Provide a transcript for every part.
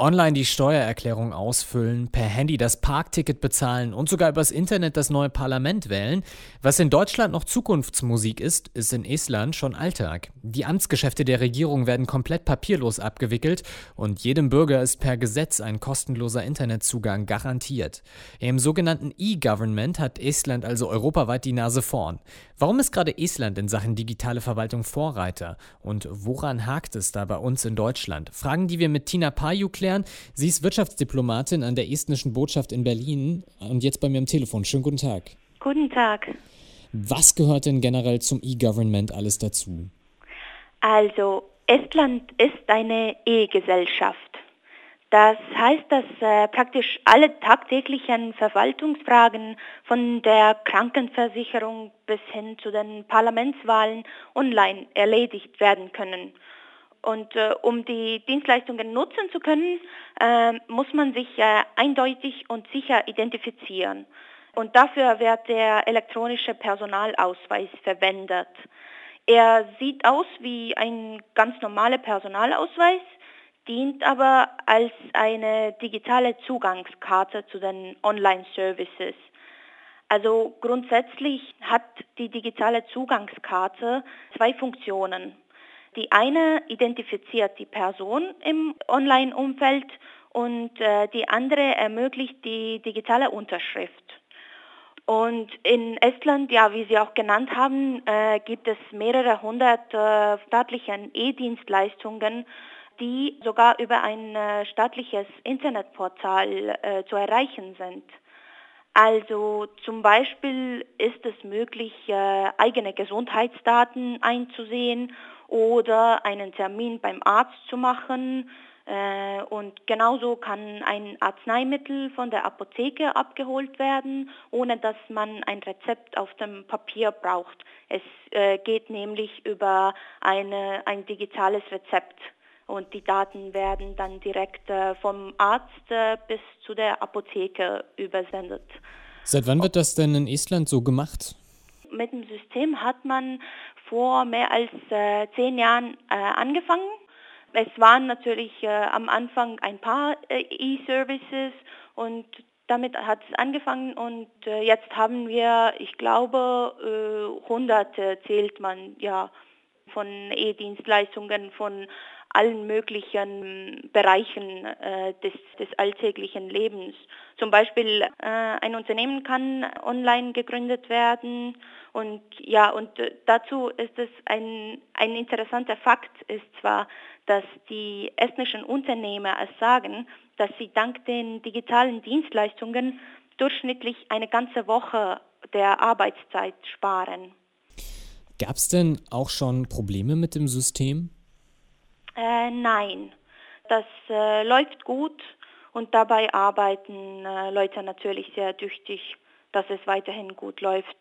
Online die Steuererklärung ausfüllen, per Handy das Parkticket bezahlen und sogar übers Internet das neue Parlament wählen. Was in Deutschland noch Zukunftsmusik ist, ist in Estland schon Alltag. Die Amtsgeschäfte der Regierung werden komplett papierlos abgewickelt und jedem Bürger ist per Gesetz ein kostenloser Internetzugang garantiert. Im sogenannten E-Government hat Estland also europaweit die Nase vorn. Warum ist gerade Estland in Sachen digitale Verwaltung Vorreiter? Und woran hakt es da bei uns in Deutschland? Fragen, die wir mit Tina Paju klären kennenlernen. Sie ist Wirtschaftsdiplomatin an der estnischen Botschaft in Berlin und jetzt bei mir am Telefon. Schönen guten Tag. Guten Tag. Was gehört denn generell zum E-Government alles dazu? Also, Estland ist eine E-Gesellschaft. Das heißt, dass äh, praktisch alle tagtäglichen Verwaltungsfragen von der Krankenversicherung bis hin zu den Parlamentswahlen online erledigt werden können. Und äh, um die Dienstleistungen nutzen zu können, äh, muss man sich äh, eindeutig und sicher identifizieren. Und dafür wird der elektronische Personalausweis verwendet. Er sieht aus wie ein ganz normaler Personalausweis, dient aber als eine digitale Zugangskarte zu den Online-Services. Also grundsätzlich hat die digitale Zugangskarte zwei Funktionen. Die eine identifiziert die Person im Online-Umfeld und äh, die andere ermöglicht die digitale Unterschrift. Und in Estland, ja, wie Sie auch genannt haben, äh, gibt es mehrere hundert äh, staatlichen E-Dienstleistungen, die sogar über ein äh, staatliches Internetportal äh, zu erreichen sind. Also zum Beispiel ist es möglich, äh, eigene Gesundheitsdaten einzusehen oder einen Termin beim Arzt zu machen. Äh, und genauso kann ein Arzneimittel von der Apotheke abgeholt werden, ohne dass man ein Rezept auf dem Papier braucht. Es äh, geht nämlich über eine, ein digitales Rezept und die Daten werden dann direkt äh, vom Arzt bis zu der Apotheke übersendet. Seit wann wird das denn in Estland so gemacht? Mit dem System hat man vor mehr als äh, zehn Jahren äh, angefangen. Es waren natürlich äh, am Anfang ein paar äh, E-Services und damit hat es angefangen und äh, jetzt haben wir, ich glaube, äh, hunderte zählt man ja von E-Dienstleistungen, von allen möglichen Bereichen äh, des, des alltäglichen Lebens. Zum Beispiel äh, ein Unternehmen kann online gegründet werden und ja, und dazu ist es ein, ein interessanter Fakt ist zwar, dass die estnischen Unternehmer es sagen, dass sie dank den digitalen Dienstleistungen durchschnittlich eine ganze Woche der Arbeitszeit sparen. Gab es denn auch schon Probleme mit dem System? Äh, nein, das äh, läuft gut und dabei arbeiten äh, Leute natürlich sehr tüchtig, dass es weiterhin gut läuft.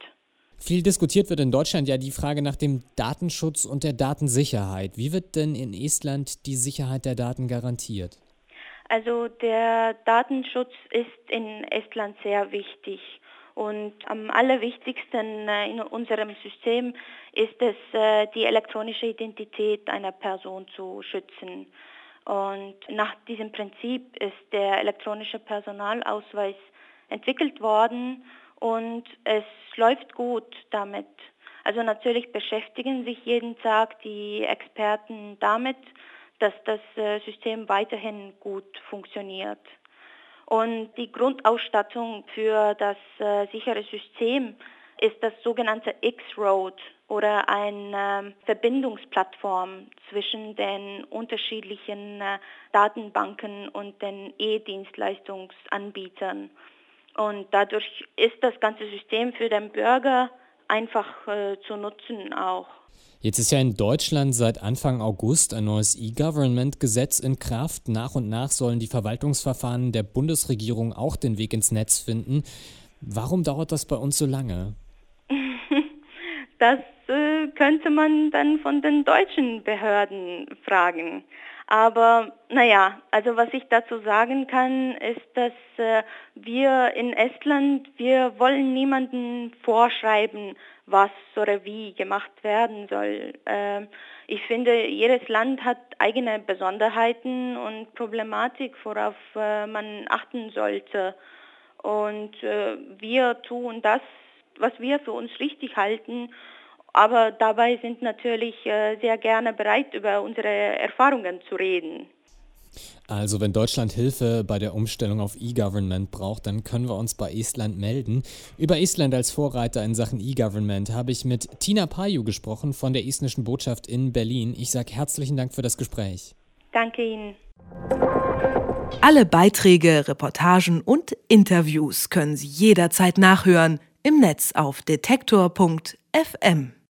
Viel diskutiert wird in Deutschland ja die Frage nach dem Datenschutz und der Datensicherheit. Wie wird denn in Estland die Sicherheit der Daten garantiert? Also der Datenschutz ist in Estland sehr wichtig. Und am allerwichtigsten äh, in unserem System ist es, äh, die elektronische Identität einer Person zu schützen. Und nach diesem Prinzip ist der elektronische Personalausweis entwickelt worden und es läuft gut damit. Also natürlich beschäftigen sich jeden Tag die Experten damit, dass das äh, System weiterhin gut funktioniert. Und die Grundausstattung für das äh, sichere System ist das sogenannte X-Road oder eine Verbindungsplattform zwischen den unterschiedlichen äh, Datenbanken und den E-Dienstleistungsanbietern. Und dadurch ist das ganze System für den Bürger einfach äh, zu nutzen auch. Jetzt ist ja in Deutschland seit Anfang August ein neues E-Government-Gesetz in Kraft. Nach und nach sollen die Verwaltungsverfahren der Bundesregierung auch den Weg ins Netz finden. Warum dauert das bei uns so lange? Das äh, könnte man dann von den deutschen Behörden fragen. Aber naja, also was ich dazu sagen kann, ist, dass äh, wir in Estland, wir wollen niemanden vorschreiben, was oder wie gemacht werden soll. Äh, Ich finde, jedes Land hat eigene Besonderheiten und Problematik, worauf äh, man achten sollte. Und äh, wir tun das, was wir für uns richtig halten, aber dabei sind natürlich äh, sehr gerne bereit, über unsere Erfahrungen zu reden. Also wenn Deutschland Hilfe bei der Umstellung auf E-Government braucht, dann können wir uns bei Estland melden. Über Estland als Vorreiter in Sachen E-Government habe ich mit Tina Paju gesprochen von der estnischen Botschaft in Berlin. Ich sage herzlichen Dank für das Gespräch. Danke Ihnen. Alle Beiträge, Reportagen und Interviews können Sie jederzeit nachhören im Netz auf detektor.fm.